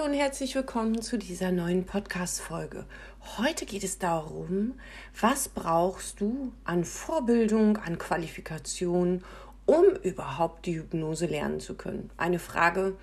Hallo und herzlich willkommen zu dieser neuen Podcast-Folge. Heute geht es darum, was brauchst du an Vorbildung, an Qualifikation, um überhaupt die Hypnose lernen zu können? Eine Frage,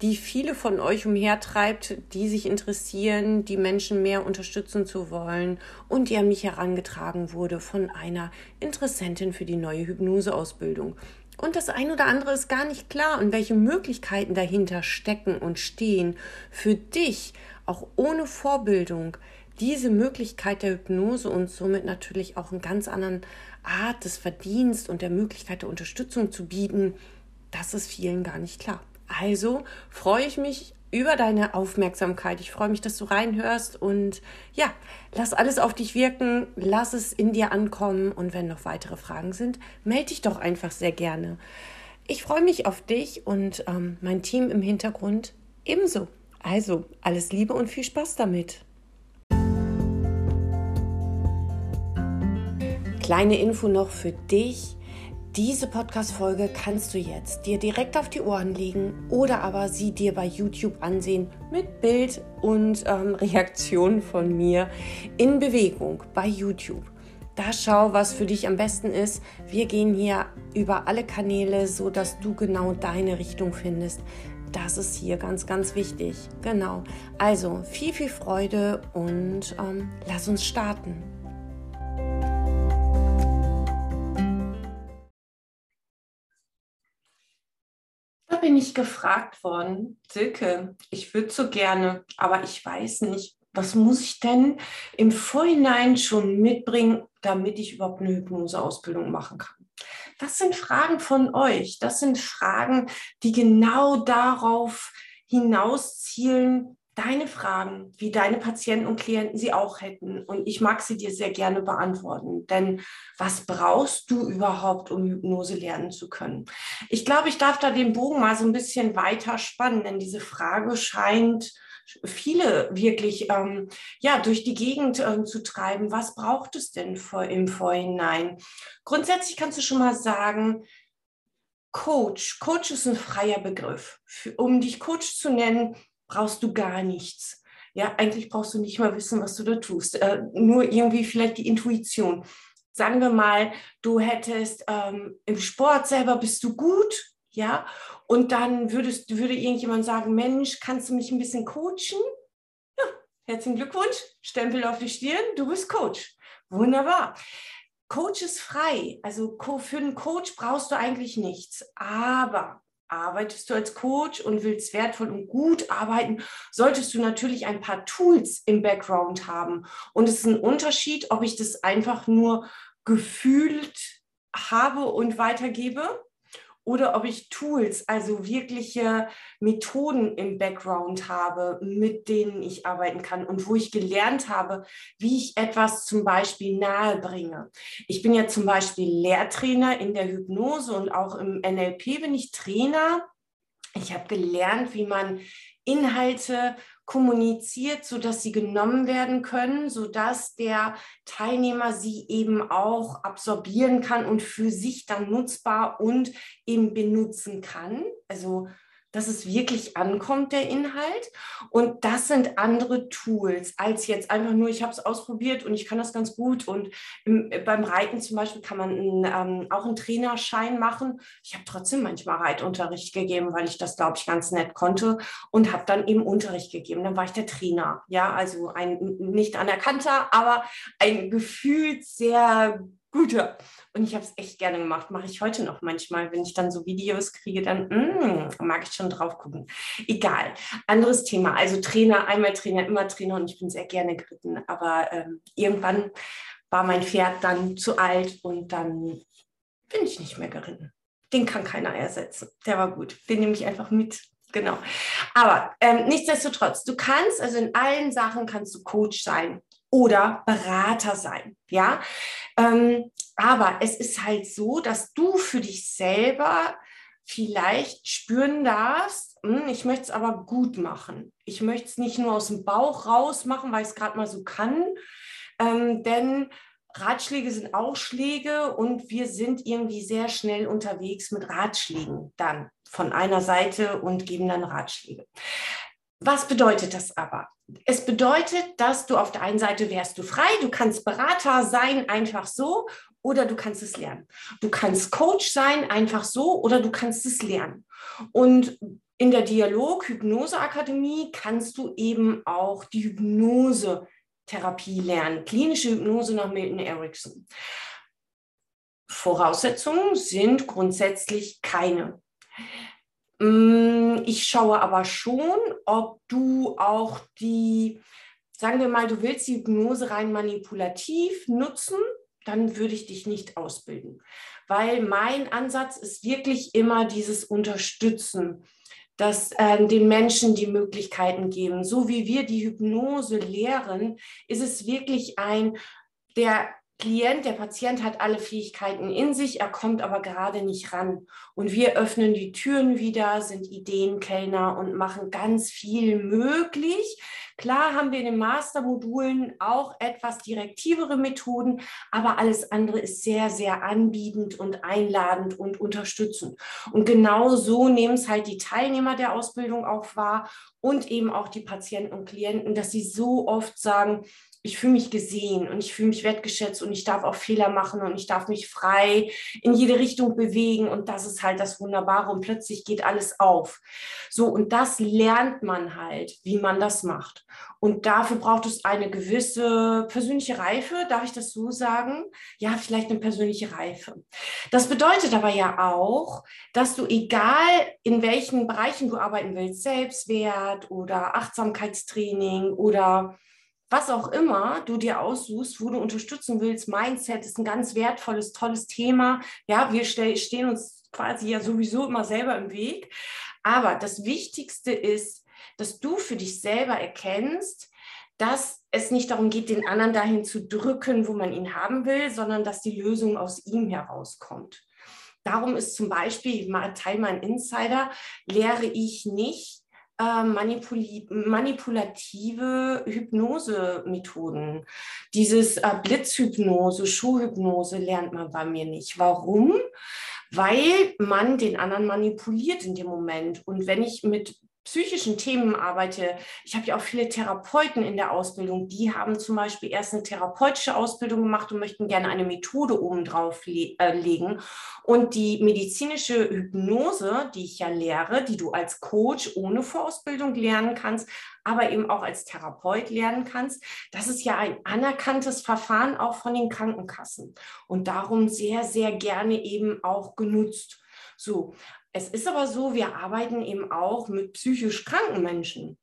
die viele von euch umhertreibt, die sich interessieren, die Menschen mehr unterstützen zu wollen und die an mich herangetragen wurde von einer Interessentin für die neue Hypnoseausbildung. Und das ein oder andere ist gar nicht klar und welche Möglichkeiten dahinter stecken und stehen für dich, auch ohne Vorbildung, diese Möglichkeit der Hypnose und somit natürlich auch einen ganz anderen Art des Verdienst und der Möglichkeit der Unterstützung zu bieten, das ist vielen gar nicht klar. Also freue ich mich über deine Aufmerksamkeit. Ich freue mich, dass du reinhörst und ja, lass alles auf dich wirken, lass es in dir ankommen und wenn noch weitere Fragen sind, melde dich doch einfach sehr gerne. Ich freue mich auf dich und ähm, mein Team im Hintergrund ebenso. Also alles Liebe und viel Spaß damit. Kleine Info noch für dich. Diese Podcast-Folge kannst du jetzt dir direkt auf die Ohren legen oder aber sie dir bei YouTube ansehen mit Bild und ähm, Reaktion von mir in Bewegung bei YouTube. Da schau, was für dich am besten ist. Wir gehen hier über alle Kanäle, so dass du genau deine Richtung findest. Das ist hier ganz, ganz wichtig. Genau. Also viel, viel Freude und ähm, lass uns starten. Ich gefragt worden, Silke, ich würde so gerne, aber ich weiß nicht, was muss ich denn im Vorhinein schon mitbringen, damit ich überhaupt eine Hypnoseausbildung machen kann? Das sind Fragen von euch. Das sind Fragen, die genau darauf hinauszielen, deine Fragen, wie deine Patienten und Klienten sie auch hätten. Und ich mag sie dir sehr gerne beantworten. Denn was brauchst du überhaupt, um Hypnose lernen zu können? Ich glaube, ich darf da den Bogen mal so ein bisschen weiter spannen, denn diese Frage scheint viele wirklich ähm, ja durch die Gegend ähm, zu treiben. Was braucht es denn vor, im Vorhinein? Grundsätzlich kannst du schon mal sagen, Coach. Coach ist ein freier Begriff. Um dich Coach zu nennen, brauchst du gar nichts. Ja, eigentlich brauchst du nicht mal wissen, was du da tust. Äh, nur irgendwie vielleicht die Intuition. Sagen wir mal, du hättest ähm, im Sport selber bist du gut, ja, und dann würdest, würde irgendjemand sagen, Mensch, kannst du mich ein bisschen coachen? Ja, herzlichen Glückwunsch, Stempel auf die Stirn, du bist Coach. Wunderbar. Coach ist frei. Also für einen Coach brauchst du eigentlich nichts. Aber arbeitest du als Coach und willst wertvoll und gut arbeiten, solltest du natürlich ein paar Tools im Background haben. Und es ist ein Unterschied, ob ich das einfach nur gefühlt habe und weitergebe oder ob ich Tools, also wirkliche Methoden im Background habe, mit denen ich arbeiten kann und wo ich gelernt habe, wie ich etwas zum Beispiel nahe bringe. Ich bin ja zum Beispiel Lehrtrainer in der Hypnose und auch im NLP bin ich Trainer. Ich habe gelernt, wie man Inhalte kommuniziert, sodass sie genommen werden können, sodass der Teilnehmer sie eben auch absorbieren kann und für sich dann nutzbar und eben benutzen kann. Also dass es wirklich ankommt, der Inhalt. Und das sind andere Tools als jetzt einfach nur, ich habe es ausprobiert und ich kann das ganz gut. Und im, beim Reiten zum Beispiel kann man einen, ähm, auch einen Trainerschein machen. Ich habe trotzdem manchmal Reitunterricht gegeben, weil ich das, glaube ich, ganz nett konnte und habe dann eben Unterricht gegeben. Dann war ich der Trainer. Ja, also ein nicht anerkannter, aber ein gefühlt sehr guter. Und ich habe es echt gerne gemacht. Mache ich heute noch manchmal, wenn ich dann so Videos kriege, dann mm, mag ich schon drauf gucken. Egal. Anderes Thema. Also Trainer, einmal Trainer, immer Trainer und ich bin sehr gerne geritten. Aber ähm, irgendwann war mein Pferd dann zu alt und dann bin ich nicht mehr geritten. Den kann keiner ersetzen. Der war gut. Den nehme ich einfach mit. Genau. Aber ähm, nichtsdestotrotz, du kannst, also in allen Sachen kannst du Coach sein oder Berater sein. Ja, ähm, aber es ist halt so, dass du für dich selber vielleicht spüren darfst, hm, ich möchte es aber gut machen. Ich möchte es nicht nur aus dem Bauch raus machen, weil ich es gerade mal so kann, ähm, denn Ratschläge sind auch Schläge und wir sind irgendwie sehr schnell unterwegs mit Ratschlägen dann von einer Seite und geben dann Ratschläge. Was bedeutet das aber? Es bedeutet, dass du auf der einen Seite wärst du frei, du kannst Berater sein, einfach so, oder du kannst es lernen. Du kannst Coach sein, einfach so, oder du kannst es lernen. Und in der Dialog-Hypnose-Akademie kannst du eben auch die Hypnose-Therapie lernen, klinische Hypnose nach Milton Erickson. Voraussetzungen sind grundsätzlich keine. Mm, ich schaue aber schon, ob du auch die, sagen wir mal, du willst die Hypnose rein manipulativ nutzen, dann würde ich dich nicht ausbilden. Weil mein Ansatz ist wirklich immer dieses Unterstützen, dass äh, den Menschen die Möglichkeiten geben. So wie wir die Hypnose lehren, ist es wirklich ein, der Klient, der Patient hat alle Fähigkeiten in sich, er kommt aber gerade nicht ran. Und wir öffnen die Türen wieder, sind Ideenkellner und machen ganz viel möglich. Klar haben wir in den Mastermodulen auch etwas direktivere Methoden, aber alles andere ist sehr, sehr anbietend und einladend und unterstützend. Und genau so nehmen es halt die Teilnehmer der Ausbildung auch wahr und eben auch die Patienten und Klienten, dass sie so oft sagen, ich fühle mich gesehen und ich fühle mich wertgeschätzt und ich darf auch Fehler machen und ich darf mich frei in jede Richtung bewegen und das ist halt das Wunderbare und plötzlich geht alles auf. So und das lernt man halt, wie man das macht. Und dafür braucht es eine gewisse persönliche Reife, darf ich das so sagen? Ja, vielleicht eine persönliche Reife. Das bedeutet aber ja auch, dass du egal in welchen Bereichen du arbeiten willst, Selbstwert oder Achtsamkeitstraining oder was auch immer du dir aussuchst, wo du unterstützen willst. Mindset ist ein ganz wertvolles, tolles Thema. Ja, wir stehen uns quasi ja sowieso immer selber im Weg. Aber das Wichtigste ist, dass du für dich selber erkennst, dass es nicht darum geht, den anderen dahin zu drücken, wo man ihn haben will, sondern dass die Lösung aus ihm herauskommt. Darum ist zum Beispiel, Teil mein Insider, lehre ich nicht äh, manipulative Hypnosemethoden. Dieses äh, Blitzhypnose, Schuhhypnose lernt man bei mir nicht. Warum? Weil man den anderen manipuliert in dem Moment. Und wenn ich mit psychischen Themen arbeite. Ich habe ja auch viele Therapeuten in der Ausbildung, die haben zum Beispiel erst eine therapeutische Ausbildung gemacht und möchten gerne eine Methode obendrauf le äh, legen. Und die medizinische Hypnose, die ich ja lehre, die du als Coach ohne Vorausbildung lernen kannst, aber eben auch als Therapeut lernen kannst, das ist ja ein anerkanntes Verfahren auch von den Krankenkassen und darum sehr, sehr gerne eben auch genutzt. So, es ist aber so, wir arbeiten eben auch mit psychisch kranken Menschen.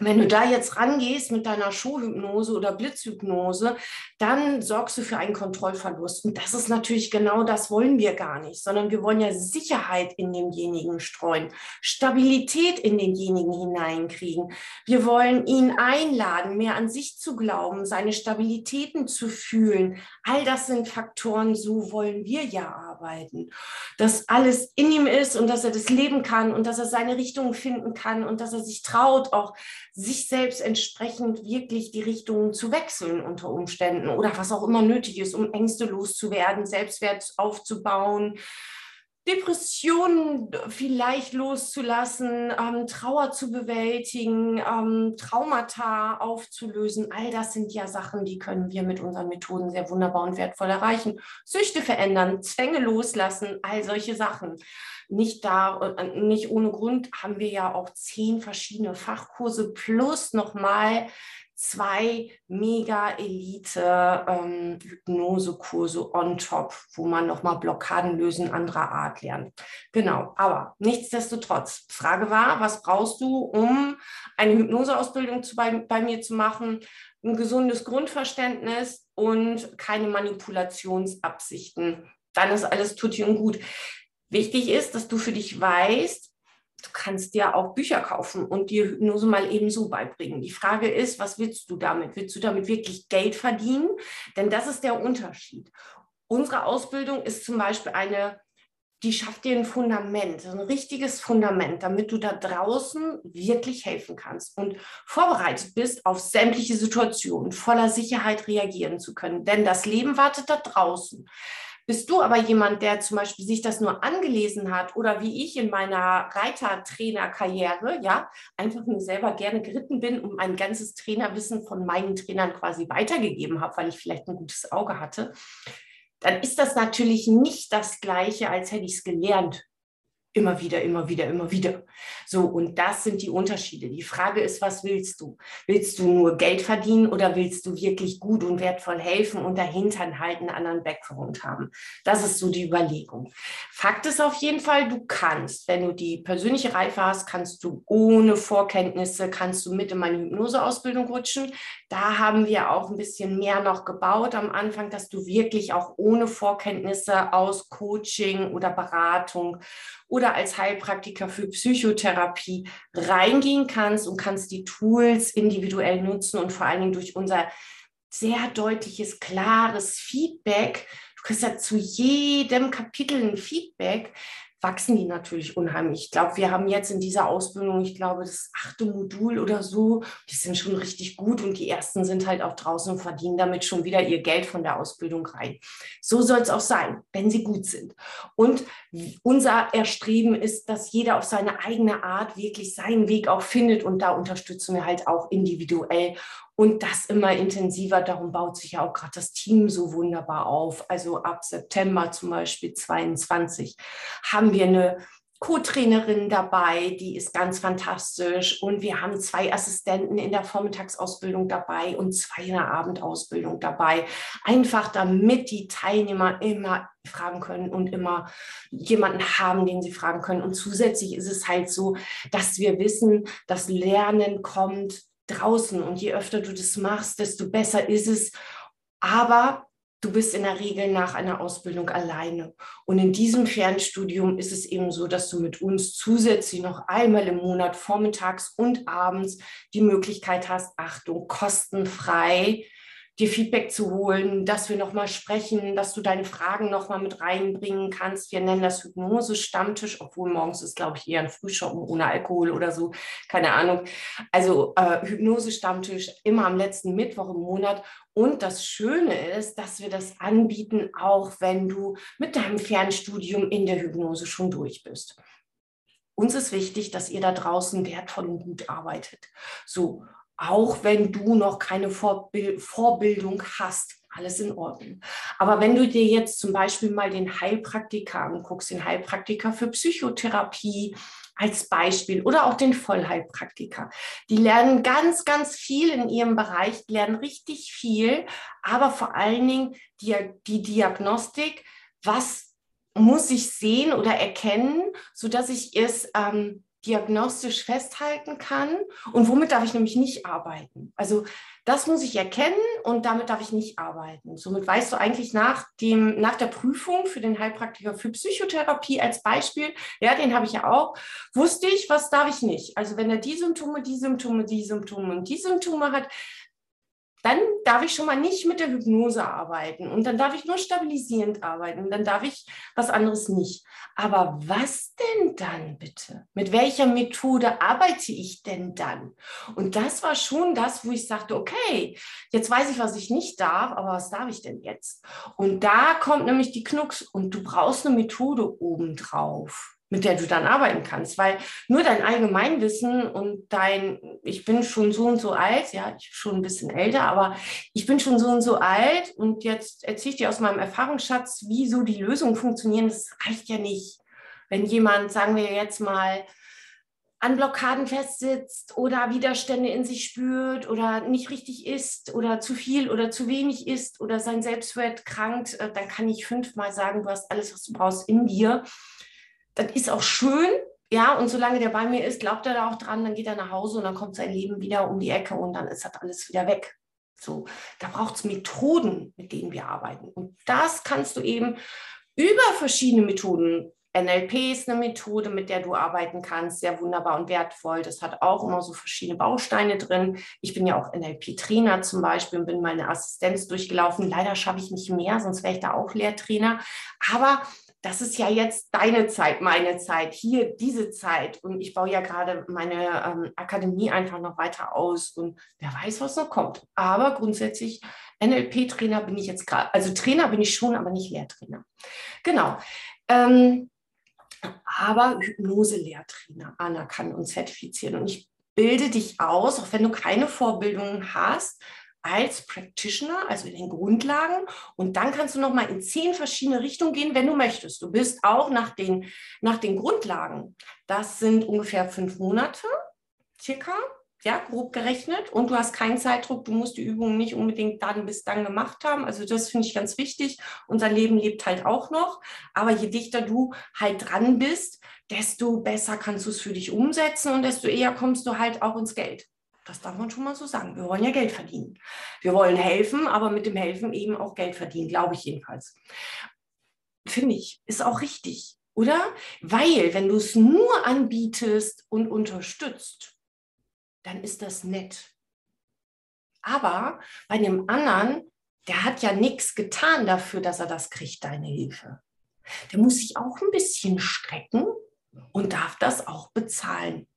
Wenn du da jetzt rangehst mit deiner Schuhhypnose oder Blitzhypnose, dann sorgst du für einen Kontrollverlust. Und das ist natürlich genau das wollen wir gar nicht, sondern wir wollen ja Sicherheit in demjenigen streuen, Stabilität in denjenigen hineinkriegen. Wir wollen ihn einladen, mehr an sich zu glauben, seine Stabilitäten zu fühlen. All das sind Faktoren, so wollen wir ja arbeiten. Dass alles in ihm ist und dass er das leben kann und dass er seine Richtung finden kann und dass er sich traut, auch sich selbst entsprechend wirklich die Richtungen zu wechseln unter Umständen oder was auch immer nötig ist, um Ängste loszuwerden, Selbstwert aufzubauen, Depressionen vielleicht loszulassen, ähm, Trauer zu bewältigen, ähm, Traumata aufzulösen. All das sind ja Sachen, die können wir mit unseren Methoden sehr wunderbar und wertvoll erreichen. Süchte verändern, Zwänge loslassen, all solche Sachen. Nicht da, äh, nicht ohne Grund haben wir ja auch zehn verschiedene Fachkurse plus nochmal zwei Mega-Elite-Hypnose-Kurse ähm, on top, wo man nochmal Blockaden lösen anderer Art lernt. Genau, aber nichtsdestotrotz, Frage war, was brauchst du, um eine Hypnoseausbildung zu, bei, bei mir zu machen? Ein gesundes Grundverständnis und keine Manipulationsabsichten. Dann ist alles tutti und gut. Wichtig ist, dass du für dich weißt, du kannst dir auch Bücher kaufen und dir Hypnose mal ebenso beibringen. Die Frage ist, was willst du damit? Willst du damit wirklich Geld verdienen? Denn das ist der Unterschied. Unsere Ausbildung ist zum Beispiel eine, die schafft dir ein Fundament, ein richtiges Fundament, damit du da draußen wirklich helfen kannst und vorbereitet bist, auf sämtliche Situationen voller Sicherheit reagieren zu können. Denn das Leben wartet da draußen. Bist du aber jemand, der zum Beispiel sich das nur angelesen hat oder wie ich in meiner Reitertrainerkarriere, ja, einfach nur selber gerne geritten bin und mein ganzes Trainerwissen von meinen Trainern quasi weitergegeben habe, weil ich vielleicht ein gutes Auge hatte, dann ist das natürlich nicht das Gleiche, als hätte ich es gelernt immer wieder, immer wieder, immer wieder. So, und das sind die Unterschiede. Die Frage ist, was willst du? Willst du nur Geld verdienen oder willst du wirklich gut und wertvoll helfen und dahinter halt einen anderen Background haben? Das ist so die Überlegung. Fakt ist auf jeden Fall, du kannst, wenn du die persönliche Reife hast, kannst du ohne Vorkenntnisse, kannst du mit in meine Hypnoseausbildung rutschen. Da haben wir auch ein bisschen mehr noch gebaut am Anfang, dass du wirklich auch ohne Vorkenntnisse aus Coaching oder Beratung oder als Heilpraktiker für Psychotherapie reingehen kannst und kannst die Tools individuell nutzen und vor allen Dingen durch unser sehr deutliches, klares Feedback. Du kriegst ja zu jedem Kapitel ein Feedback wachsen die natürlich unheimlich. Ich glaube, wir haben jetzt in dieser Ausbildung, ich glaube, das achte Modul oder so, die sind schon richtig gut und die ersten sind halt auch draußen und verdienen damit schon wieder ihr Geld von der Ausbildung rein. So soll es auch sein, wenn sie gut sind. Und unser Erstreben ist, dass jeder auf seine eigene Art wirklich seinen Weg auch findet und da unterstützen wir halt auch individuell und das immer intensiver. Darum baut sich ja auch gerade das Team so wunderbar auf. Also ab September zum Beispiel 22 haben wir eine Co-Trainerin dabei, die ist ganz fantastisch. Und wir haben zwei Assistenten in der Vormittagsausbildung dabei und zwei in der Abendausbildung dabei. Einfach damit die Teilnehmer immer fragen können und immer jemanden haben, den sie fragen können. Und zusätzlich ist es halt so, dass wir wissen, dass Lernen kommt draußen und je öfter du das machst, desto besser ist es. Aber du bist in der Regel nach einer Ausbildung alleine. Und in diesem Fernstudium ist es eben so, dass du mit uns zusätzlich noch einmal im Monat vormittags und abends die Möglichkeit hast, Achtung, kostenfrei dir Feedback zu holen, dass wir nochmal sprechen, dass du deine Fragen nochmal mit reinbringen kannst. Wir nennen das Hypnose-Stammtisch, obwohl morgens ist, glaube ich, eher ein Frühschoppen ohne Alkohol oder so, keine Ahnung. Also äh, Hypnose-Stammtisch immer am letzten Mittwoch im Monat. Und das Schöne ist, dass wir das anbieten, auch wenn du mit deinem Fernstudium in der Hypnose schon durch bist. Uns ist wichtig, dass ihr da draußen wertvoll und gut arbeitet. So, auch wenn du noch keine Vorbild Vorbildung hast. Alles in Ordnung. Aber wenn du dir jetzt zum Beispiel mal den Heilpraktiker anguckst, den Heilpraktiker für Psychotherapie als Beispiel oder auch den Vollheilpraktiker, die lernen ganz, ganz viel in ihrem Bereich, lernen richtig viel, aber vor allen Dingen die, die Diagnostik, was muss ich sehen oder erkennen, sodass ich es ähm, diagnostisch festhalten kann und womit darf ich nämlich nicht arbeiten. Also das muss ich erkennen und damit darf ich nicht arbeiten. Somit weißt du eigentlich nach, dem, nach der Prüfung für den Heilpraktiker für Psychotherapie als Beispiel, ja, den habe ich ja auch, wusste ich, was darf ich nicht. Also wenn er die Symptome, die Symptome, die Symptome und die Symptome hat, dann darf ich schon mal nicht mit der Hypnose arbeiten und dann darf ich nur stabilisierend arbeiten und dann darf ich was anderes nicht. Aber was denn dann bitte? Mit welcher Methode arbeite ich denn dann? Und das war schon das, wo ich sagte, okay, jetzt weiß ich, was ich nicht darf, aber was darf ich denn jetzt? Und da kommt nämlich die Knucks und du brauchst eine Methode obendrauf mit der du dann arbeiten kannst, weil nur dein Allgemeinwissen und dein, ich bin schon so und so alt, ja, ich bin schon ein bisschen älter, aber ich bin schon so und so alt und jetzt erzähle ich dir aus meinem Erfahrungsschatz, wie so die Lösungen funktionieren, das reicht ja nicht. Wenn jemand, sagen wir jetzt mal, an Blockaden festsitzt oder Widerstände in sich spürt oder nicht richtig isst oder zu viel oder zu wenig isst oder sein Selbstwert krankt, äh, dann kann ich fünfmal sagen, du hast alles, was du brauchst in dir das ist auch schön, ja, und solange der bei mir ist, glaubt er da auch dran, dann geht er nach Hause und dann kommt sein Leben wieder um die Ecke und dann ist das alles wieder weg. So, da braucht es Methoden, mit denen wir arbeiten. Und das kannst du eben über verschiedene Methoden. NLP ist eine Methode, mit der du arbeiten kannst, sehr wunderbar und wertvoll. Das hat auch immer so verschiedene Bausteine drin. Ich bin ja auch NLP-Trainer zum Beispiel und bin meine Assistenz durchgelaufen. Leider schaffe ich nicht mehr, sonst wäre ich da auch Lehrtrainer. Aber das ist ja jetzt deine Zeit, meine Zeit, hier diese Zeit. Und ich baue ja gerade meine ähm, Akademie einfach noch weiter aus und wer weiß, was noch kommt. Aber grundsätzlich NLP-Trainer bin ich jetzt gerade, also Trainer bin ich schon, aber nicht Lehrtrainer. Genau. Ähm, aber Hypnose-Lehrtrainer anerkannt und zertifizieren. Und ich bilde dich aus, auch wenn du keine Vorbildungen hast, als Practitioner, also in den Grundlagen. Und dann kannst du noch mal in zehn verschiedene Richtungen gehen, wenn du möchtest. Du bist auch nach den, nach den Grundlagen. Das sind ungefähr fünf Monate, circa, ja, grob gerechnet. Und du hast keinen Zeitdruck. Du musst die Übungen nicht unbedingt dann bis dann gemacht haben. Also das finde ich ganz wichtig. Unser Leben lebt halt auch noch. Aber je dichter du halt dran bist, desto besser kannst du es für dich umsetzen und desto eher kommst du halt auch ins Geld. Das darf man schon mal so sagen. Wir wollen ja Geld verdienen. Wir wollen helfen, aber mit dem Helfen eben auch Geld verdienen, glaube ich jedenfalls. Finde ich, ist auch richtig, oder? Weil, wenn du es nur anbietest und unterstützt, dann ist das nett. Aber bei dem anderen, der hat ja nichts getan dafür, dass er das kriegt, deine Hilfe. Der muss sich auch ein bisschen strecken und darf das auch bezahlen.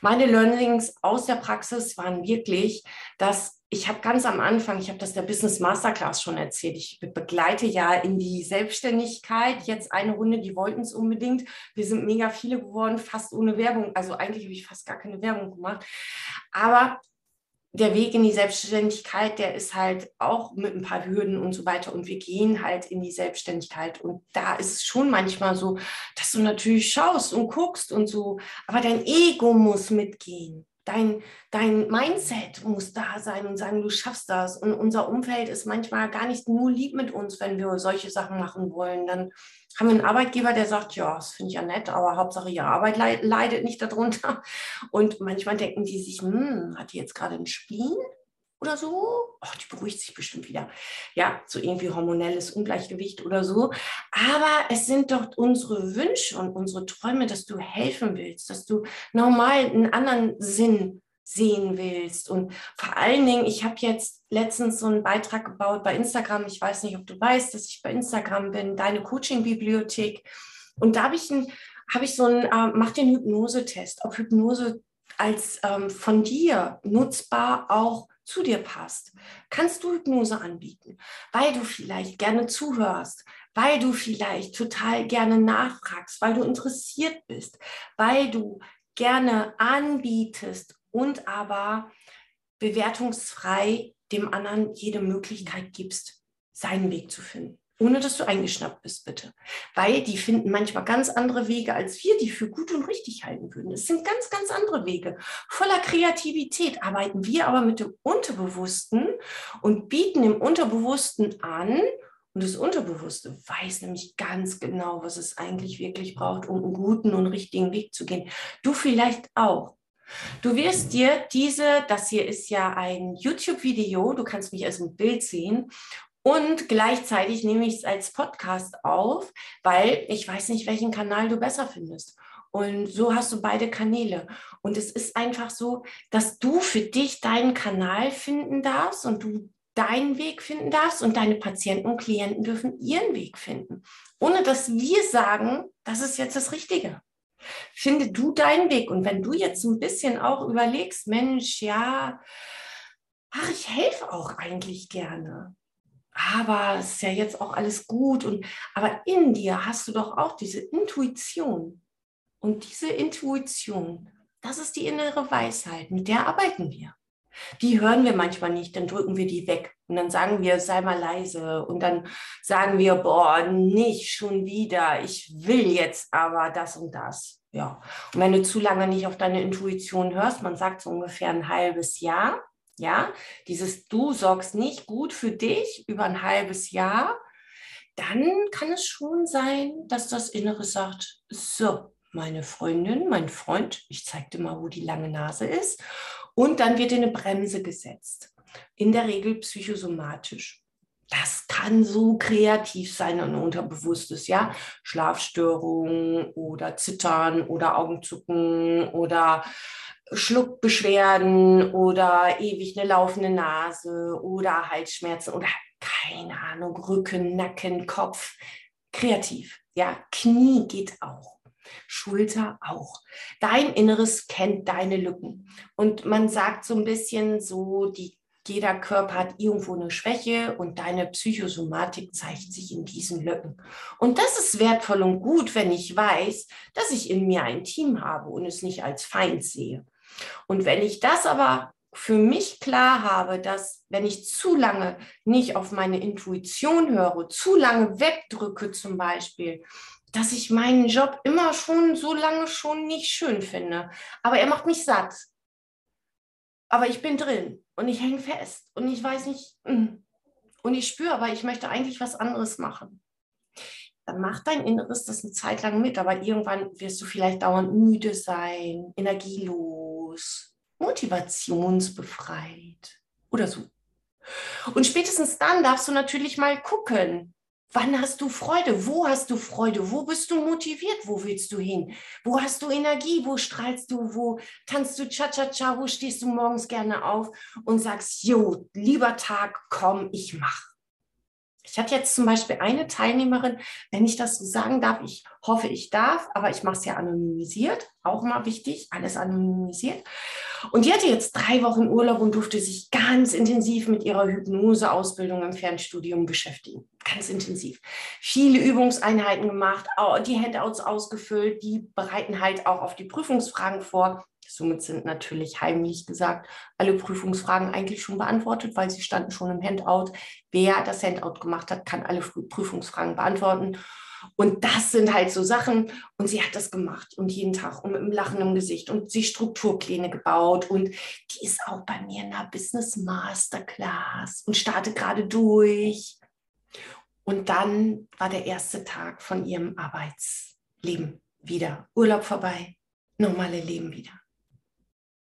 Meine Learnings aus der Praxis waren wirklich, dass ich habe ganz am Anfang, ich habe das der Business Masterclass schon erzählt, ich begleite ja in die Selbstständigkeit jetzt eine Runde, die wollten es unbedingt. Wir sind mega viele geworden, fast ohne Werbung. Also eigentlich habe ich fast gar keine Werbung gemacht. Aber der Weg in die Selbstständigkeit, der ist halt auch mit ein paar Hürden und so weiter. Und wir gehen halt in die Selbstständigkeit. Und da ist es schon manchmal so, dass du natürlich schaust und guckst und so. Aber dein Ego muss mitgehen. Dein, dein Mindset muss da sein und sagen, du schaffst das. Und unser Umfeld ist manchmal gar nicht nur lieb mit uns, wenn wir solche Sachen machen wollen. Dann haben wir einen Arbeitgeber, der sagt, ja, das finde ich ja nett, aber Hauptsache ihre Arbeit leidet nicht darunter. Und manchmal denken die sich, hm, hat die jetzt gerade ein Spleen oder so? Ach, die beruhigt sich bestimmt wieder. Ja, so irgendwie hormonelles Ungleichgewicht oder so. Aber es sind doch unsere Wünsche und unsere Träume, dass du helfen willst, dass du normal einen anderen Sinn sehen willst. Und vor allen Dingen, ich habe jetzt letztens so einen Beitrag gebaut bei Instagram. Ich weiß nicht, ob du weißt, dass ich bei Instagram bin, deine Coaching-Bibliothek. Und da habe ich, hab ich so einen, äh, mach den Hypnose-Test, ob Hypnose als ähm, von dir nutzbar auch zu dir passt. Kannst du Hypnose anbieten, weil du vielleicht gerne zuhörst, weil du vielleicht total gerne nachfragst, weil du interessiert bist, weil du gerne anbietest und aber bewertungsfrei dem anderen jede Möglichkeit gibst, seinen Weg zu finden. Ohne dass du eingeschnappt bist, bitte. Weil die finden manchmal ganz andere Wege, als wir die für gut und richtig halten würden. Es sind ganz, ganz andere Wege. Voller Kreativität arbeiten wir aber mit dem Unterbewussten und bieten dem Unterbewussten an, und das Unterbewusste weiß nämlich ganz genau, was es eigentlich wirklich braucht, um einen guten und richtigen Weg zu gehen. Du vielleicht auch. Du wirst dir diese, das hier ist ja ein YouTube-Video, du kannst mich als ein Bild sehen. Und gleichzeitig nehme ich es als Podcast auf, weil ich weiß nicht, welchen Kanal du besser findest. Und so hast du beide Kanäle. Und es ist einfach so, dass du für dich deinen Kanal finden darfst und du deinen Weg finden darfst und deine Patienten und Klienten dürfen ihren Weg finden. Ohne dass wir sagen, das ist jetzt das Richtige. Finde du deinen Weg. Und wenn du jetzt ein bisschen auch überlegst, Mensch, ja, ach, ich helfe auch eigentlich gerne. Aber es ist ja jetzt auch alles gut. Und, aber in dir hast du doch auch diese Intuition. Und diese Intuition, das ist die innere Weisheit, mit der arbeiten wir. Die hören wir manchmal nicht, dann drücken wir die weg und dann sagen wir, sei mal leise und dann sagen wir, boah, nicht schon wieder, ich will jetzt aber das und das. Ja, und wenn du zu lange nicht auf deine Intuition hörst, man sagt so ungefähr ein halbes Jahr, ja, dieses du sorgst nicht gut für dich über ein halbes Jahr, dann kann es schon sein, dass das Innere sagt, so, meine Freundin, mein Freund, ich zeig dir mal, wo die lange Nase ist. Und dann wird eine Bremse gesetzt. In der Regel psychosomatisch. Das kann so kreativ sein und unterbewusstes, ja. Schlafstörungen oder Zittern oder Augenzucken oder Schluckbeschwerden oder ewig eine laufende Nase oder Halsschmerzen oder keine Ahnung, Rücken, Nacken, Kopf. kreativ. Ja, Knie geht auch. Schulter auch. Dein Inneres kennt deine Lücken. Und man sagt so ein bisschen so, die, jeder Körper hat irgendwo eine Schwäche und deine Psychosomatik zeigt sich in diesen Lücken. Und das ist wertvoll und gut, wenn ich weiß, dass ich in mir ein Team habe und es nicht als Feind sehe. Und wenn ich das aber für mich klar habe, dass wenn ich zu lange nicht auf meine Intuition höre, zu lange wegdrücke zum Beispiel, dass ich meinen Job immer schon so lange schon nicht schön finde. Aber er macht mich satt. Aber ich bin drin und ich hänge fest und ich weiß nicht, mm. und ich spüre, aber ich möchte eigentlich was anderes machen. Dann macht dein Inneres das eine Zeit lang mit, aber irgendwann wirst du vielleicht dauernd müde sein, energielos, motivationsbefreit oder so. Und spätestens dann darfst du natürlich mal gucken, Wann hast du Freude? Wo hast du Freude? Wo bist du motiviert? Wo willst du hin? Wo hast du Energie? Wo strahlst du? Wo tanzt du Cha-Cha-Cha? Wo stehst du morgens gerne auf und sagst, jo, lieber Tag, komm, ich mach. Ich hatte jetzt zum Beispiel eine Teilnehmerin, wenn ich das so sagen darf, ich hoffe, ich darf, aber ich mache es ja anonymisiert, auch mal wichtig, alles anonymisiert. Und die hatte jetzt drei Wochen Urlaub und durfte sich ganz intensiv mit ihrer Hypnoseausbildung im Fernstudium beschäftigen. Ganz intensiv. Viele Übungseinheiten gemacht, die Handouts ausgefüllt, die bereiten halt auch auf die Prüfungsfragen vor. Somit sind natürlich heimlich gesagt alle Prüfungsfragen eigentlich schon beantwortet, weil sie standen schon im Handout. Wer das Handout gemacht hat, kann alle Prüfungsfragen beantworten. Und das sind halt so Sachen. Und sie hat das gemacht und jeden Tag und mit einem Lachen im Gesicht und sie Strukturpläne gebaut. Und die ist auch bei mir in der Business Masterclass und startet gerade durch. Und dann war der erste Tag von ihrem Arbeitsleben wieder. Urlaub vorbei, normale Leben wieder.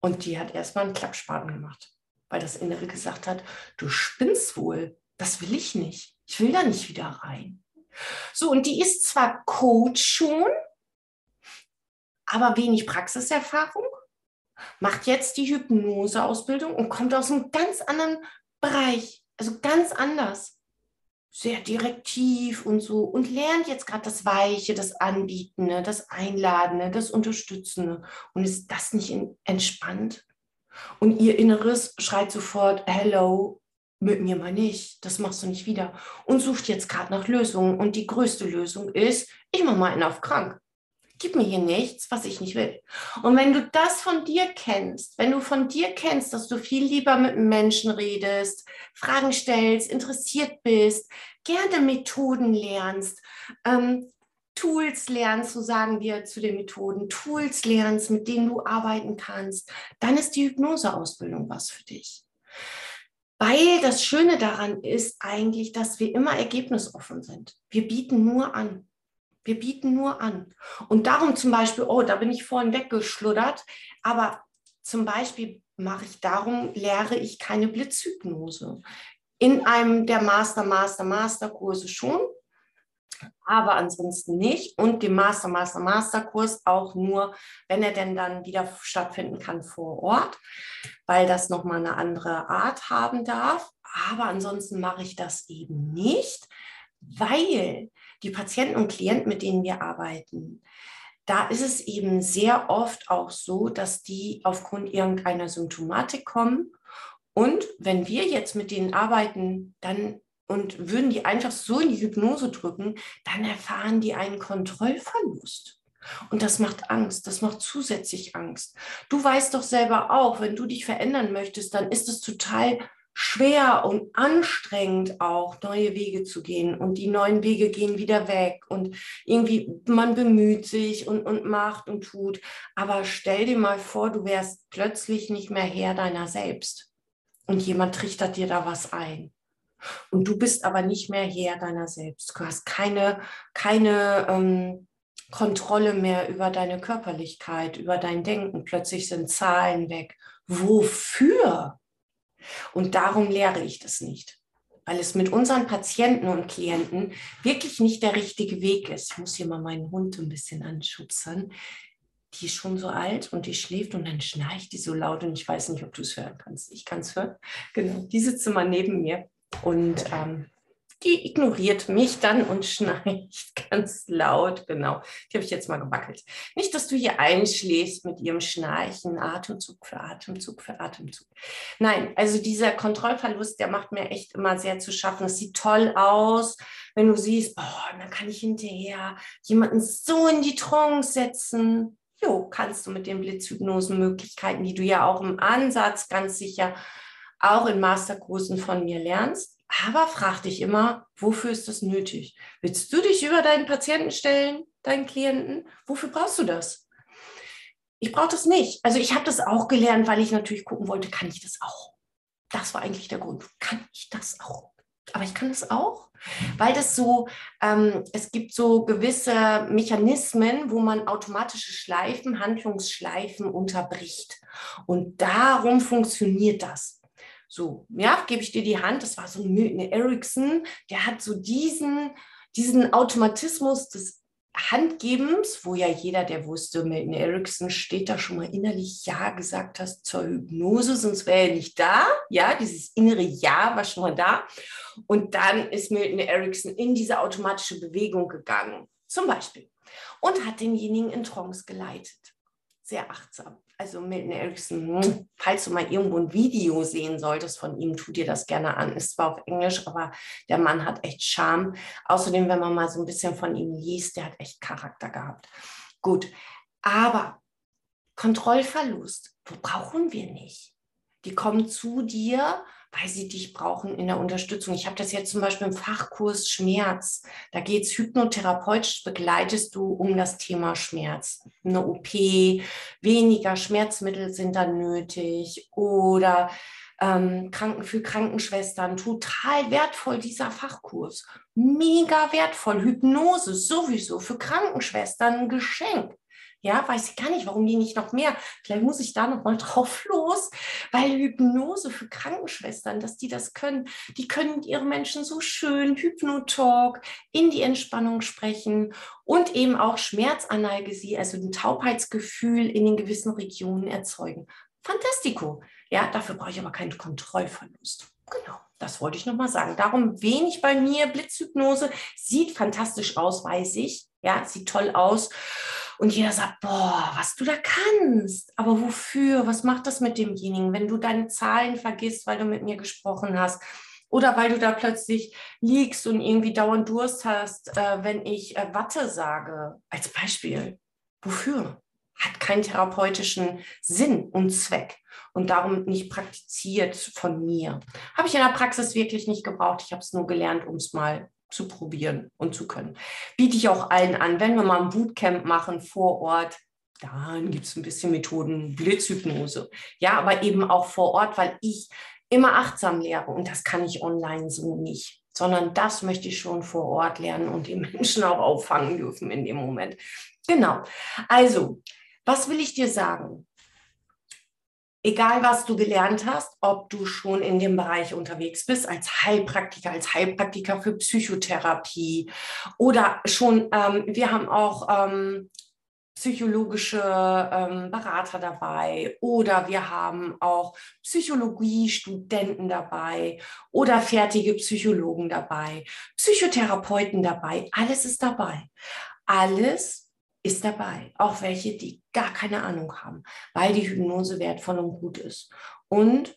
Und die hat erstmal einen Klappspaten gemacht, weil das Innere gesagt hat, du spinnst wohl, das will ich nicht. Ich will da nicht wieder rein. So, und die ist zwar Coach schon, aber wenig Praxiserfahrung, macht jetzt die Hypnoseausbildung und kommt aus einem ganz anderen Bereich, also ganz anders sehr direktiv und so und lernt jetzt gerade das Weiche, das Anbietende, das Einladende, das Unterstützende. Und ist das nicht entspannt? Und ihr Inneres schreit sofort, hello, mit mir mal nicht, das machst du nicht wieder. Und sucht jetzt gerade nach Lösungen. Und die größte Lösung ist, ich mache mal einen auf krank gib mir hier nichts, was ich nicht will. Und wenn du das von dir kennst, wenn du von dir kennst, dass du viel lieber mit Menschen redest, Fragen stellst, interessiert bist, gerne Methoden lernst, ähm, Tools lernst, so sagen wir zu den Methoden, Tools lernst, mit denen du arbeiten kannst, dann ist die Hypnoseausbildung was für dich. Weil das Schöne daran ist eigentlich, dass wir immer ergebnisoffen sind. Wir bieten nur an. Wir bieten nur an. Und darum zum Beispiel, oh, da bin ich vorhin weggeschluddert, aber zum Beispiel mache ich darum, lehre ich keine Blitzhypnose. In einem der Master, Master, Master Kurse schon, aber ansonsten nicht. Und dem Master, Master, Master Kurs auch nur, wenn er denn dann wieder stattfinden kann vor Ort, weil das nochmal eine andere Art haben darf. Aber ansonsten mache ich das eben nicht, weil die Patienten und Klienten, mit denen wir arbeiten, da ist es eben sehr oft auch so, dass die aufgrund irgendeiner Symptomatik kommen. Und wenn wir jetzt mit denen arbeiten, dann und würden die einfach so in die Hypnose drücken, dann erfahren die einen Kontrollverlust. Und das macht Angst, das macht zusätzlich Angst. Du weißt doch selber auch, wenn du dich verändern möchtest, dann ist es total schwer und anstrengend auch, neue Wege zu gehen. Und die neuen Wege gehen wieder weg. Und irgendwie, man bemüht sich und, und macht und tut. Aber stell dir mal vor, du wärst plötzlich nicht mehr Herr deiner selbst. Und jemand trichtert dir da was ein. Und du bist aber nicht mehr Herr deiner selbst. Du hast keine, keine ähm, Kontrolle mehr über deine Körperlichkeit, über dein Denken. Plötzlich sind Zahlen weg. Wofür? Und darum lehre ich das nicht, weil es mit unseren Patienten und Klienten wirklich nicht der richtige Weg ist. Ich muss hier mal meinen Hund ein bisschen anschubsern. Die ist schon so alt und die schläft und dann schnarcht die so laut und ich weiß nicht, ob du es hören kannst. Ich kann es hören. Genau, die sitzt immer neben mir und ähm, die ignoriert mich dann und schnarcht ganz laut. Genau, die habe ich jetzt mal gewackelt. Nicht, dass du hier einschläfst mit ihrem Schnarchen, Atemzug für Atemzug für Atemzug. Nein, also dieser Kontrollverlust, der macht mir echt immer sehr zu schaffen. Es sieht toll aus, wenn du siehst, oh, dann kann ich hinterher jemanden so in die Trance setzen. Jo, kannst du mit den Blitzhypnosen-Möglichkeiten, die du ja auch im Ansatz ganz sicher auch in Masterkursen von mir lernst. Aber frag dich immer, wofür ist das nötig? Willst du dich über deinen Patienten stellen, deinen Klienten? Wofür brauchst du das? Ich brauche das nicht. Also ich habe das auch gelernt, weil ich natürlich gucken wollte, kann ich das auch? Das war eigentlich der Grund. Kann ich das auch? Aber ich kann das auch, weil das so, ähm, es gibt so gewisse Mechanismen, wo man automatische Schleifen, Handlungsschleifen unterbricht. Und darum funktioniert das. So, ja, gebe ich dir die Hand. Das war so ein Milton Erickson, der hat so diesen, diesen Automatismus des Handgebens, wo ja jeder, der wusste, Milton Erickson steht da schon mal innerlich Ja gesagt hast zur Hypnose, sonst wäre er nicht da. Ja, dieses innere Ja war schon mal da. Und dann ist Milton Erickson in diese automatische Bewegung gegangen, zum Beispiel, und hat denjenigen in Trance geleitet. Sehr achtsam also Milton Erickson, hm, falls du mal irgendwo ein Video sehen solltest von ihm, tu dir das gerne an. Ist zwar auf Englisch, aber der Mann hat echt Charme. Außerdem, wenn man mal so ein bisschen von ihm liest, der hat echt Charakter gehabt. Gut, aber Kontrollverlust, wo brauchen wir nicht? Die kommen zu dir weil sie dich brauchen in der Unterstützung. Ich habe das jetzt zum Beispiel im Fachkurs Schmerz. Da geht es hypnotherapeutisch, begleitest du um das Thema Schmerz. Eine OP, weniger Schmerzmittel sind dann nötig oder ähm, Kranken für Krankenschwestern, total wertvoll dieser Fachkurs. Mega wertvoll. Hypnose sowieso für Krankenschwestern ein Geschenk. Ja, weiß ich gar nicht, warum die nicht noch mehr. Vielleicht muss ich da noch mal drauf los, weil Hypnose für Krankenschwestern, dass die das können, die können ihre Menschen so schön Hypnotalk in die Entspannung sprechen und eben auch Schmerzanalgesie, also ein Taubheitsgefühl in den gewissen Regionen erzeugen. Fantastico. Ja, dafür brauche ich aber keinen Kontrollverlust. Genau, das wollte ich noch mal sagen. Darum wenig bei mir. Blitzhypnose sieht fantastisch aus, weiß ich. Ja, sieht toll aus. Und jeder sagt, boah, was du da kannst. Aber wofür? Was macht das mit demjenigen, wenn du deine Zahlen vergisst, weil du mit mir gesprochen hast? Oder weil du da plötzlich liegst und irgendwie dauernd Durst hast, äh, wenn ich äh, Watte sage, als Beispiel. Wofür? Hat keinen therapeutischen Sinn und Zweck und darum nicht praktiziert von mir. Habe ich in der Praxis wirklich nicht gebraucht. Ich habe es nur gelernt, um es mal zu probieren und zu können. Biete ich auch allen an, wenn wir mal ein Bootcamp machen vor Ort, dann gibt es ein bisschen Methoden, Blitzhypnose. Ja, aber eben auch vor Ort, weil ich immer achtsam lehre und das kann ich online so nicht, sondern das möchte ich schon vor Ort lernen und die Menschen auch auffangen dürfen in dem Moment. Genau. Also, was will ich dir sagen? Egal was du gelernt hast, ob du schon in dem Bereich unterwegs bist, als Heilpraktiker, als Heilpraktiker für Psychotherapie oder schon, ähm, wir haben auch ähm, psychologische ähm, Berater dabei oder wir haben auch Psychologiestudenten dabei oder fertige Psychologen dabei, Psychotherapeuten dabei, alles ist dabei. Alles ist dabei, auch welche, die gar keine Ahnung haben, weil die Hypnose wertvoll und gut ist. Und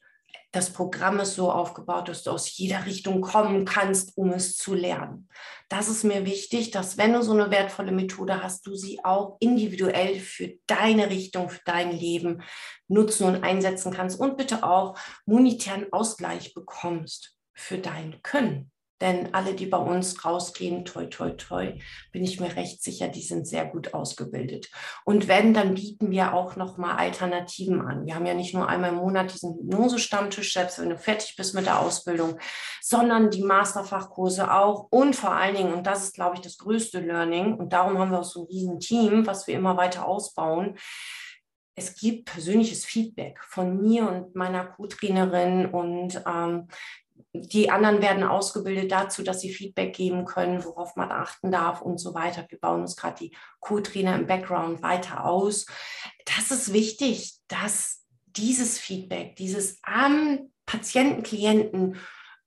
das Programm ist so aufgebaut, dass du aus jeder Richtung kommen kannst, um es zu lernen. Das ist mir wichtig, dass wenn du so eine wertvolle Methode hast, du sie auch individuell für deine Richtung, für dein Leben nutzen und einsetzen kannst und bitte auch monetären Ausgleich bekommst für dein Können. Denn alle, die bei uns rausgehen, toi, toi, toi, bin ich mir recht sicher, die sind sehr gut ausgebildet. Und wenn, dann bieten wir auch nochmal Alternativen an. Wir haben ja nicht nur einmal im Monat diesen Hypnose-Stammtisch, selbst wenn du fertig bist mit der Ausbildung, sondern die Masterfachkurse auch. Und vor allen Dingen, und das ist, glaube ich, das größte Learning, und darum haben wir auch so ein riesen Team, was wir immer weiter ausbauen, es gibt persönliches Feedback von mir und meiner Co-Trainerin und ähm, die anderen werden ausgebildet dazu, dass sie Feedback geben können, worauf man achten darf und so weiter. Wir bauen uns gerade die Co-Trainer im Background weiter aus. Das ist wichtig, dass dieses Feedback, dieses am Patienten, Klienten,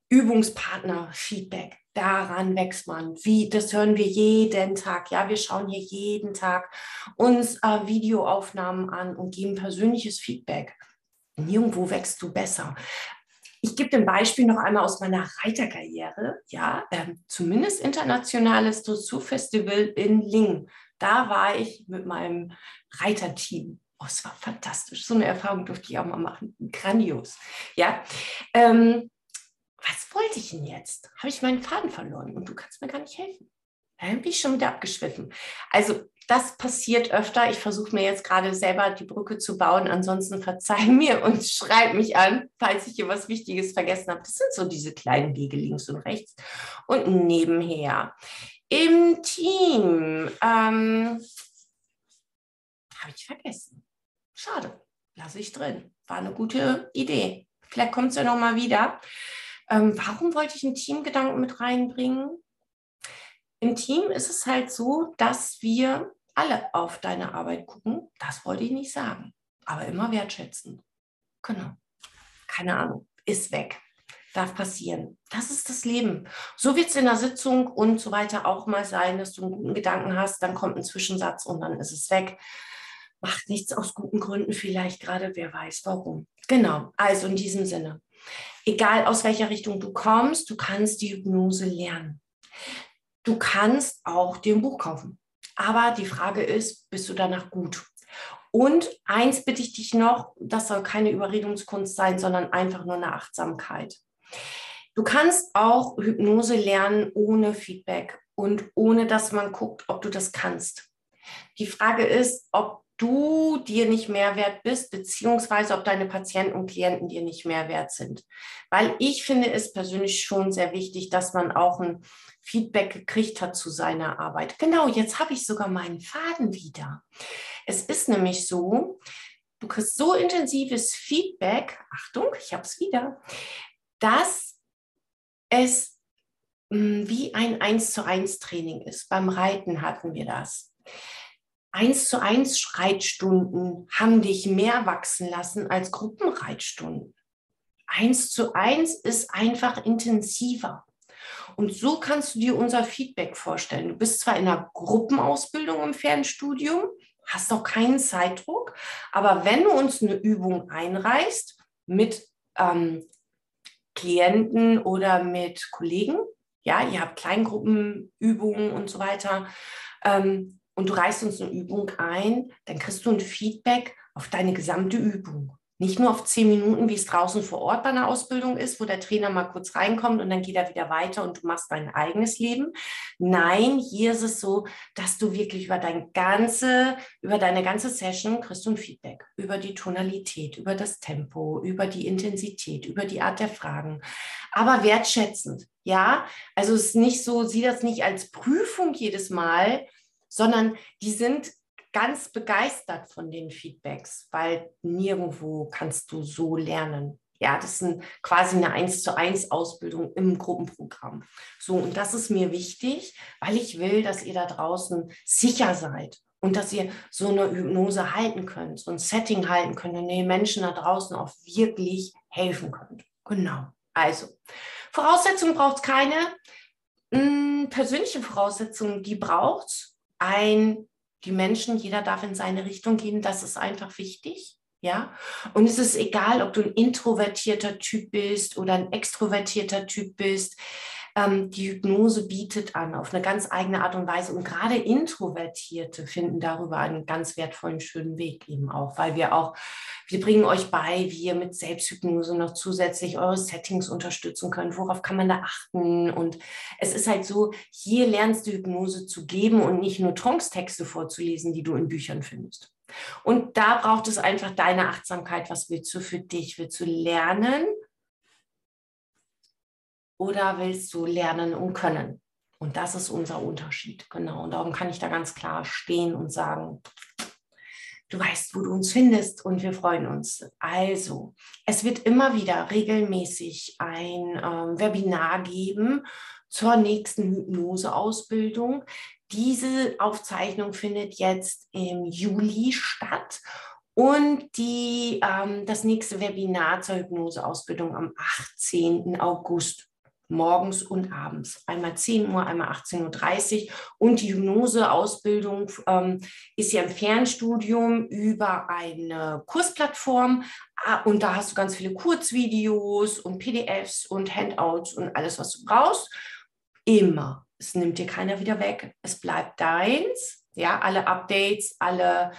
Übungspartner Feedback, daran wächst man. Wie, das hören wir jeden Tag. Ja, wir schauen hier jeden Tag uns äh, Videoaufnahmen an und geben persönliches Feedback. Nirgendwo wächst du besser. Ich gebe ein Beispiel noch einmal aus meiner Reiterkarriere. Ja, ähm, zumindest internationales Dressurfestival in Lingen. Da war ich mit meinem Reiterteam. Oh, es war fantastisch. So eine Erfahrung durfte ich auch mal machen. Grandios. Ja, ähm, was wollte ich denn jetzt? Habe ich meinen Faden verloren und du kannst mir gar nicht helfen. Da bin ich schon wieder abgeschwiffen. Also das passiert öfter. Ich versuche mir jetzt gerade selber die Brücke zu bauen. Ansonsten verzeih mir und schreib mich an, falls ich hier was Wichtiges vergessen habe. Das sind so diese kleinen Wege links und rechts. Und nebenher. Im Team ähm, habe ich vergessen. Schade. Lasse ich drin. War eine gute Idee. Vielleicht kommt es ja nochmal wieder. Ähm, warum wollte ich einen Teamgedanken mit reinbringen? Im Team ist es halt so, dass wir alle auf deine Arbeit gucken. Das wollte ich nicht sagen, aber immer wertschätzen. Genau. Keine Ahnung, ist weg. Darf passieren. Das ist das Leben. So wird es in der Sitzung und so weiter auch mal sein, dass du einen guten Gedanken hast, dann kommt ein Zwischensatz und dann ist es weg. Macht nichts aus guten Gründen, vielleicht gerade, wer weiß warum. Genau, also in diesem Sinne egal aus welcher Richtung du kommst, du kannst die Hypnose lernen. Du kannst auch dir ein Buch kaufen. Aber die Frage ist, bist du danach gut? Und eins bitte ich dich noch, das soll keine Überredungskunst sein, sondern einfach nur eine Achtsamkeit. Du kannst auch Hypnose lernen ohne Feedback und ohne dass man guckt, ob du das kannst. Die Frage ist, ob du dir nicht mehr wert bist, beziehungsweise ob deine Patienten und Klienten dir nicht mehr wert sind. Weil ich finde es persönlich schon sehr wichtig, dass man auch ein Feedback gekriegt hat zu seiner Arbeit. Genau, jetzt habe ich sogar meinen Faden wieder. Es ist nämlich so, du kriegst so intensives Feedback, Achtung, ich habe es wieder, dass es mh, hm, wie ein 1 zu 1 Training ist. Beim Reiten hatten wir das eins zu eins Schreitstunden haben dich mehr wachsen lassen als Gruppenreitstunden. Eins zu eins ist einfach intensiver. Und so kannst du dir unser Feedback vorstellen. Du bist zwar in einer Gruppenausbildung im Fernstudium, hast auch keinen Zeitdruck, aber wenn du uns eine Übung einreichst mit ähm, Klienten oder mit Kollegen, ja, ihr habt Kleingruppenübungen und so weiter, ähm, und du reichst uns eine Übung ein, dann kriegst du ein Feedback auf deine gesamte Übung. Nicht nur auf zehn Minuten, wie es draußen vor Ort bei einer Ausbildung ist, wo der Trainer mal kurz reinkommt und dann geht er wieder weiter und du machst dein eigenes Leben. Nein, hier ist es so, dass du wirklich über dein ganze, über deine ganze Session kriegst du ein Feedback über die Tonalität, über das Tempo, über die Intensität, über die Art der Fragen, aber wertschätzend. Ja, also es ist nicht so, sieh das nicht als Prüfung jedes Mal, sondern die sind ganz begeistert von den Feedbacks, weil nirgendwo kannst du so lernen. Ja, das ist quasi eine 1 zu 1 Ausbildung im Gruppenprogramm. So, und das ist mir wichtig, weil ich will, dass ihr da draußen sicher seid und dass ihr so eine Hypnose halten könnt, so ein Setting halten könnt und den Menschen da draußen auch wirklich helfen könnt. Genau. Also, Voraussetzungen braucht es keine. Hm, persönliche Voraussetzungen, die braucht ein, die Menschen, jeder darf in seine Richtung gehen, das ist einfach wichtig. Ja, und es ist egal, ob du ein introvertierter Typ bist oder ein extrovertierter Typ bist ähm, die Hypnose bietet an, auf eine ganz eigene Art und Weise. Und gerade Introvertierte finden darüber einen ganz wertvollen, schönen Weg eben auch, weil wir auch, wir bringen euch bei, wie ihr mit Selbsthypnose noch zusätzlich eure Settings unterstützen könnt. Worauf kann man da achten? Und es ist halt so, hier lernst du Hypnose zu geben und nicht nur Trance-Texte vorzulesen, die du in Büchern findest. Und da braucht es einfach deine Achtsamkeit. Was willst du für dich? Willst du lernen? Oder willst du lernen und können? Und das ist unser Unterschied. Genau. Und darum kann ich da ganz klar stehen und sagen, du weißt, wo du uns findest und wir freuen uns. Also, es wird immer wieder regelmäßig ein ähm, Webinar geben zur nächsten Hypnoseausbildung. Diese Aufzeichnung findet jetzt im Juli statt und die, ähm, das nächste Webinar zur Hypnoseausbildung am 18. August morgens und abends. Einmal 10 Uhr, einmal 18.30 Uhr. Und die Hypnoseausbildung ähm, ist ja im Fernstudium über eine Kursplattform. Ah, und da hast du ganz viele Kurzvideos und PDFs und Handouts und alles, was du brauchst. Immer. Es nimmt dir keiner wieder weg. Es bleibt deins. Ja, alle Updates, alle,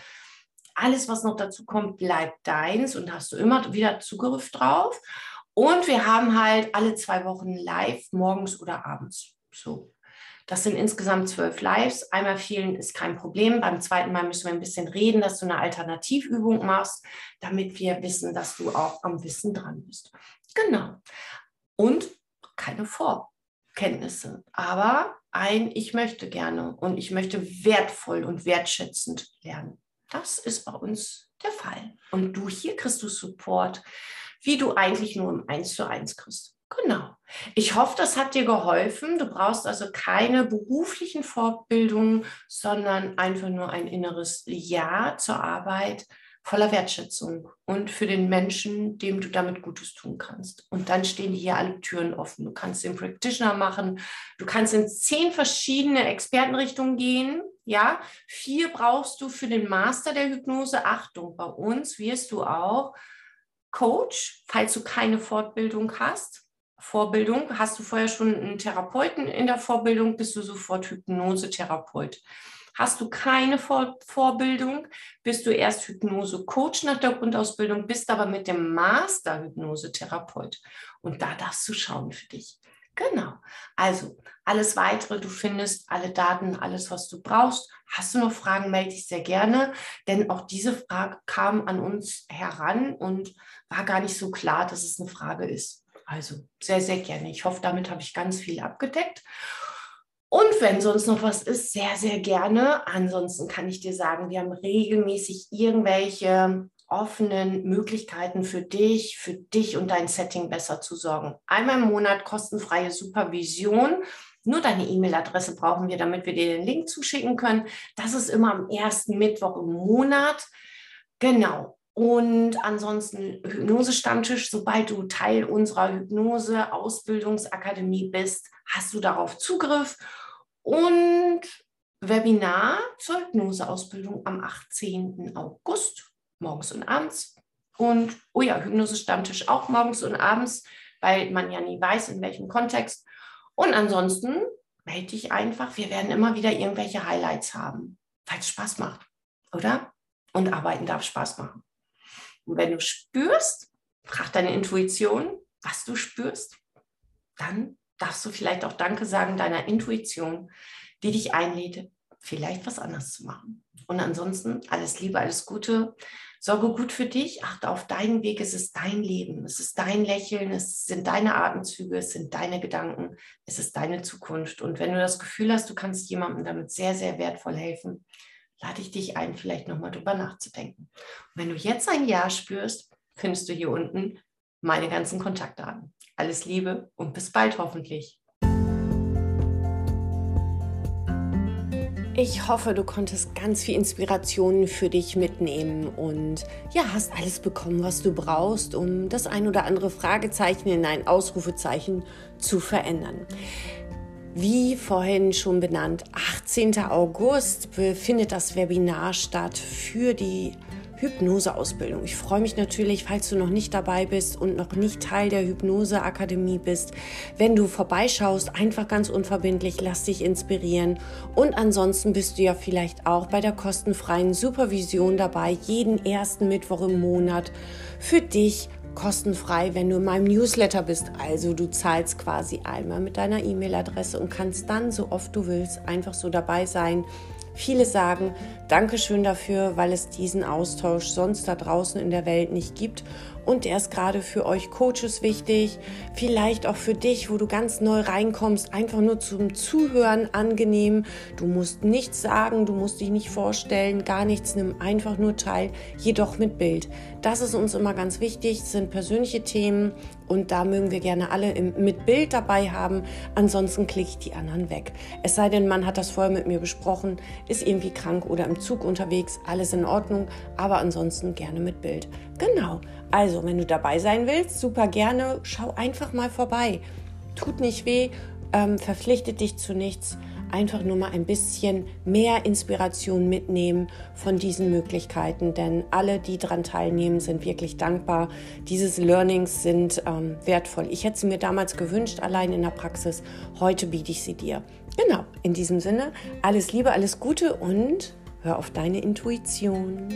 alles, was noch dazu kommt, bleibt deins und hast du immer wieder Zugriff drauf. Und wir haben halt alle zwei Wochen live, morgens oder abends. So. Das sind insgesamt zwölf Lives. Einmal vielen ist kein Problem. Beim zweiten Mal müssen wir ein bisschen reden, dass du eine Alternativübung machst, damit wir wissen, dass du auch am Wissen dran bist. Genau. Und keine Vorkenntnisse. Aber ein, ich möchte gerne und ich möchte wertvoll und wertschätzend lernen. Das ist bei uns der Fall. Und du hier kriegst du Support wie du eigentlich nur im 1 zu 1 kriegst. Genau. Ich hoffe, das hat dir geholfen. Du brauchst also keine beruflichen Fortbildungen, sondern einfach nur ein inneres Ja zur Arbeit voller Wertschätzung und für den Menschen, dem du damit Gutes tun kannst. Und dann stehen hier alle Türen offen. Du kannst den Practitioner machen. Du kannst in zehn verschiedene Expertenrichtungen gehen. Ja, vier brauchst du für den Master der Hypnose. Achtung, bei uns wirst du auch Coach, falls du keine Fortbildung hast. Vorbildung, hast du vorher schon einen Therapeuten in der Vorbildung, bist du sofort Hypnosetherapeut. Hast du keine Vor Vorbildung, bist du erst Hypnose-Coach nach der Grundausbildung, bist aber mit dem Master Hypnosetherapeut. Und da darfst du schauen für dich. Genau. Also alles weitere, du findest alle Daten, alles, was du brauchst. Hast du noch Fragen, melde dich sehr gerne, denn auch diese Frage kam an uns heran und war gar nicht so klar, dass es eine Frage ist. Also sehr, sehr gerne. Ich hoffe, damit habe ich ganz viel abgedeckt. Und wenn sonst noch was ist, sehr, sehr gerne. Ansonsten kann ich dir sagen, wir haben regelmäßig irgendwelche offenen Möglichkeiten für dich, für dich und dein Setting besser zu sorgen. Einmal im Monat kostenfreie Supervision. Nur deine E-Mail-Adresse brauchen wir, damit wir dir den Link zuschicken können. Das ist immer am ersten Mittwoch im Monat. Genau. Und ansonsten Hypnose-Stammtisch. Sobald du Teil unserer Hypnose-Ausbildungsakademie bist, hast du darauf Zugriff. Und Webinar zur Hypnose-Ausbildung am 18. August morgens und abends. Und, oh ja, Hypnose-Stammtisch auch morgens und abends, weil man ja nie weiß, in welchem Kontext. Und ansonsten melde dich einfach. Wir werden immer wieder irgendwelche Highlights haben, weil es Spaß macht, oder? Und arbeiten darf Spaß machen. Und wenn du spürst, frag deine Intuition, was du spürst, dann darfst du vielleicht auch Danke sagen deiner Intuition, die dich einlädt, vielleicht was anderes zu machen. Und ansonsten alles Liebe, alles Gute. Sorge gut für dich, achte auf deinen Weg, es ist dein Leben, es ist dein Lächeln, es sind deine Atemzüge, es sind deine Gedanken, es ist deine Zukunft. Und wenn du das Gefühl hast, du kannst jemandem damit sehr, sehr wertvoll helfen, lade ich dich ein, vielleicht nochmal drüber nachzudenken. Und wenn du jetzt ein Ja spürst, findest du hier unten meine ganzen Kontakte an. Alles Liebe und bis bald hoffentlich. Ich hoffe, du konntest ganz viel Inspiration für dich mitnehmen und ja, hast alles bekommen, was du brauchst, um das ein oder andere Fragezeichen in ein Ausrufezeichen zu verändern. Wie vorhin schon benannt, 18. August findet das Webinar statt für die Hypnoseausbildung. Ich freue mich natürlich, falls du noch nicht dabei bist und noch nicht Teil der Hypnoseakademie bist, wenn du vorbeischaust, einfach ganz unverbindlich, lass dich inspirieren. Und ansonsten bist du ja vielleicht auch bei der kostenfreien Supervision dabei, jeden ersten Mittwoch im Monat für dich kostenfrei, wenn du in meinem Newsletter bist. Also du zahlst quasi einmal mit deiner E-Mail-Adresse und kannst dann so oft du willst einfach so dabei sein Viele sagen Dankeschön dafür, weil es diesen Austausch sonst da draußen in der Welt nicht gibt und der ist gerade für euch Coaches wichtig, vielleicht auch für dich, wo du ganz neu reinkommst, einfach nur zum Zuhören angenehm. Du musst nichts sagen, du musst dich nicht vorstellen, gar nichts, nimm einfach nur teil, jedoch mit Bild. Das ist uns immer ganz wichtig, das sind persönliche Themen und da mögen wir gerne alle mit Bild dabei haben. Ansonsten klicke ich die anderen weg. Es sei denn, man hat das vorher mit mir besprochen, ist irgendwie krank oder im Zug unterwegs, alles in Ordnung, aber ansonsten gerne mit Bild. Genau. Also, wenn du dabei sein willst, super gerne, schau einfach mal vorbei. tut nicht weh, ähm, verpflichtet dich zu nichts einfach nur mal ein bisschen mehr Inspiration mitnehmen von diesen Möglichkeiten, denn alle, die daran teilnehmen, sind wirklich dankbar. Diese Learnings sind ähm, wertvoll. Ich hätte sie mir damals gewünscht, allein in der Praxis. Heute biete ich sie dir. Genau, in diesem Sinne, alles Liebe, alles Gute und hör auf deine Intuition.